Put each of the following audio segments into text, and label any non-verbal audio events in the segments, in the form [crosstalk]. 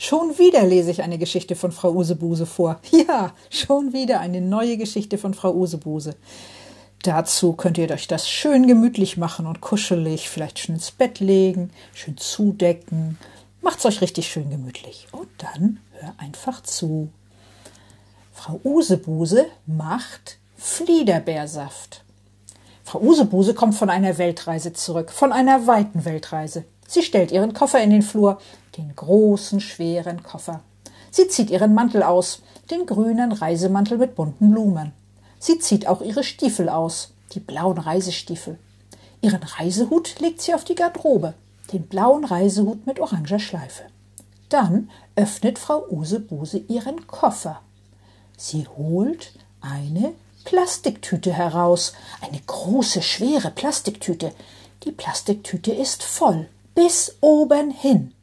schon wieder lese ich eine Geschichte von Frau Usebuse vor. [laughs] Ja, schon wieder eine neue Geschichte von Frau Usebuse. Dazu könnt ihr euch das schön gemütlich machen und kuschelig, vielleicht schön ins Bett legen, schön zudecken. Macht's euch richtig schön gemütlich. Und dann hör einfach zu. Frau Usebuse macht Fliederbeersaft. Frau Usebuse kommt von einer Weltreise zurück, von einer weiten Weltreise. Sie stellt ihren Koffer in den Flur, den großen, schweren Koffer. Sie zieht ihren Mantel aus, den grünen Reisemantel mit bunten Blumen. Sie zieht auch ihre Stiefel aus, die blauen Reisestiefel. Ihren Reisehut legt sie auf die Garderobe, den blauen Reisehut mit oranger Schleife. Dann öffnet Frau Usebuse ihren Koffer. Sie holt eine Plastiktüte heraus, eine große, schwere Plastiktüte. Die Plastiktüte ist voll bis oben hin.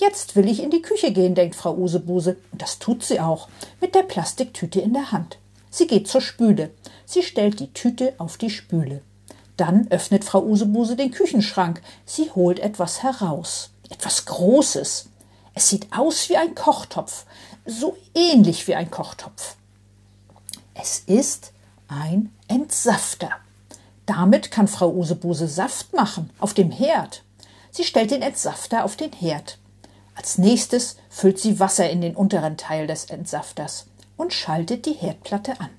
Jetzt will ich in die Küche gehen, denkt Frau Usebuse, und das tut sie auch, mit der Plastiktüte in der Hand. Sie geht zur Spüle. Sie stellt die Tüte auf die Spüle. Dann öffnet Frau Usebuse den Küchenschrank. Sie holt etwas heraus. Etwas Großes. Es sieht aus wie ein Kochtopf. So ähnlich wie ein Kochtopf. Es ist ein Entsafter. Damit kann Frau Usebuse Saft machen auf dem Herd. Sie stellt den Entsafter auf den Herd. Als nächstes füllt sie Wasser in den unteren Teil des Entsafters und schaltet die Herdplatte an.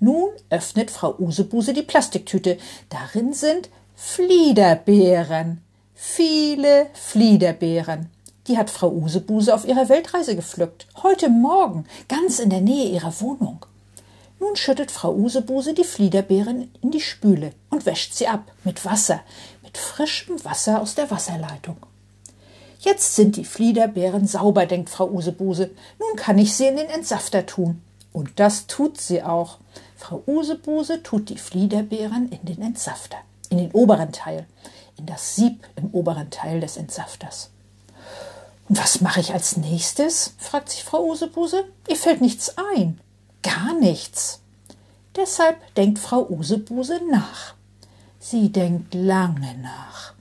Nun öffnet Frau Usebuse die Plastiktüte. Darin sind Fliederbeeren. Viele Fliederbeeren. Die hat Frau Usebuse auf ihrer Weltreise gepflückt. Heute Morgen, ganz in der Nähe ihrer Wohnung. Nun schüttet Frau Usebuse die Fliederbeeren in die Spüle und wäscht sie ab mit Wasser, mit frischem Wasser aus der Wasserleitung. Jetzt sind die Fliederbeeren sauber, denkt Frau Usebuse. Nun kann ich sie in den Entsafter tun. Und das tut sie auch. Frau Usebuse tut die Fliederbeeren in den Entsafter, in den oberen Teil, in das Sieb im oberen Teil des Entsafters. Und was mache ich als nächstes? fragt sich Frau Usebuse. Ihr fällt nichts ein. Gar nichts. Deshalb denkt Frau Usebuse nach. Sie denkt lange nach.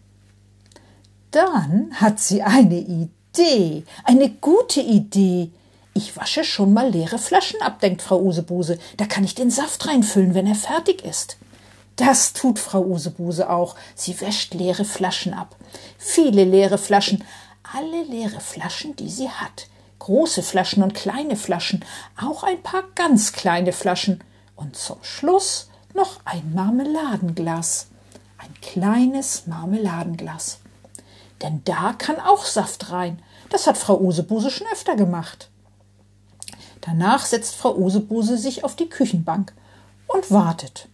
Dann hat sie eine Idee, eine gute Idee. Ich wasche schon mal leere Flaschen ab, denkt Frau Usebuse. Da kann ich den Saft reinfüllen, wenn er fertig ist. Das tut Frau Usebuse auch. Sie wäscht leere Flaschen ab. Viele leere Flaschen, alle leere Flaschen, die sie hat. Große Flaschen und kleine Flaschen, auch ein paar ganz kleine Flaschen. Und zum Schluss noch ein Marmeladenglas. Ein kleines Marmeladenglas. Denn da kann auch Saft rein. Das hat Frau Usebuse schon öfter gemacht. Danach setzt Frau Usebuse sich auf die Küchenbank und wartet.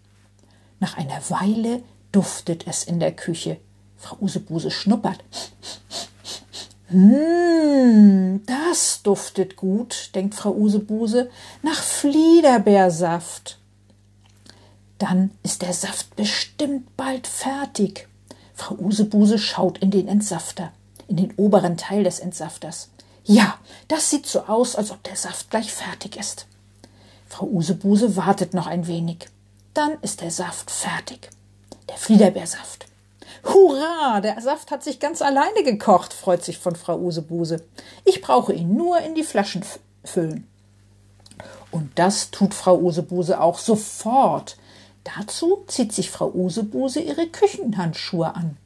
Nach einer Weile duftet es in der Küche. Frau Usebuse schnuppert. Hm, das duftet gut, denkt Frau Usebuse, nach Fliederbeersaft. Dann ist der Saft bestimmt bald fertig. Frau Usebuse schaut in den Entsafter, in den oberen Teil des Entsafters. Ja, das sieht so aus, als ob der Saft gleich fertig ist. Frau Usebuse wartet noch ein wenig. Dann ist der Saft fertig. Der Fliederbeersaft. Hurra, der Saft hat sich ganz alleine gekocht, freut sich von Frau Usebuse. Ich brauche ihn nur in die Flaschen füllen. Und das tut Frau Usebuse auch sofort. Dazu zieht sich Frau Usebuse ihre Küchenhandschuhe an.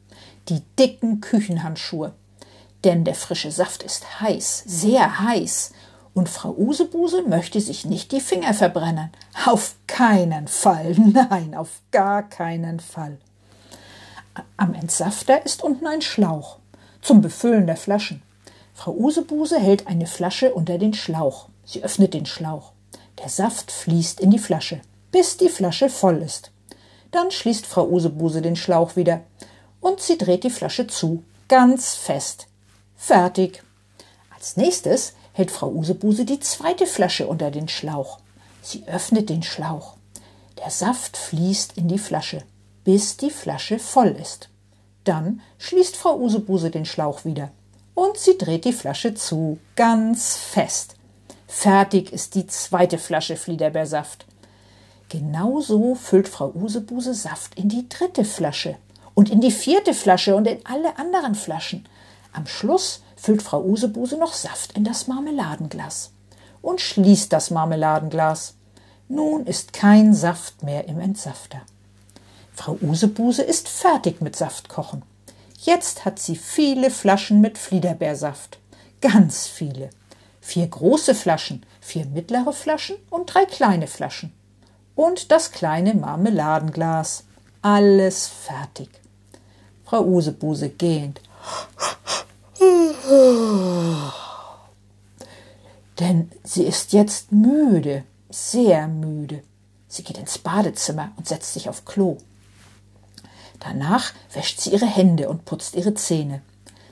Die dicken Küchenhandschuhe. Denn der frische Saft ist heiß, sehr heiß. Und Frau Usebuse möchte sich nicht die Finger verbrennen. Auf keinen Fall. [laughs] Nein, auf gar keinen Fall. Am Entsafter ist unten ein Schlauch zum Befüllen der Flaschen. Frau Usebuse hält eine Flasche unter den Schlauch. Sie öffnet den Schlauch. Der Saft fließt in die Flasche bis die Flasche voll ist. Dann schließt Frau Usebuse den Schlauch wieder und sie dreht die Flasche zu, ganz fest. Fertig. Als nächstes hält Frau Usebuse die zweite Flasche unter den Schlauch. Sie öffnet den Schlauch. Der Saft fließt in die Flasche, bis die Flasche voll ist. Dann schließt Frau Usebuse den Schlauch wieder und sie dreht die Flasche zu, ganz fest. Fertig ist die zweite Flasche Fliederbeersaft. Genauso füllt Frau Usebuse Saft in die dritte Flasche und in die vierte Flasche und in alle anderen Flaschen. Am Schluss füllt Frau Usebuse noch Saft in das Marmeladenglas und schließt das Marmeladenglas. Nun ist kein Saft mehr im Entsafter. Frau Usebuse ist fertig mit Saftkochen. Jetzt hat sie viele Flaschen mit Fliederbeersaft. Ganz viele. Vier große Flaschen, vier mittlere Flaschen und drei kleine Flaschen. Und das kleine Marmeladenglas. Alles fertig. Frau Usebuse gähnt. Denn sie ist jetzt müde, sehr müde. Sie geht ins Badezimmer und setzt sich auf Klo. Danach wäscht sie ihre Hände und putzt ihre Zähne.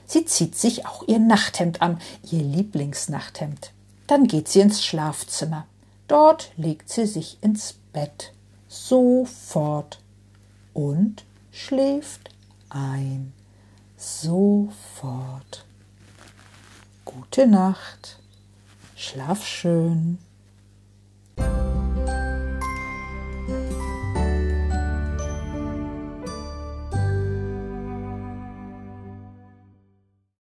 Sie zieht sich auch ihr Nachthemd an, ihr Lieblingsnachthemd. Dann geht sie ins Schlafzimmer. Dort legt sie sich ins Bett. Sofort. Und schläft ein. Sofort. Gute Nacht. Schlaf schön.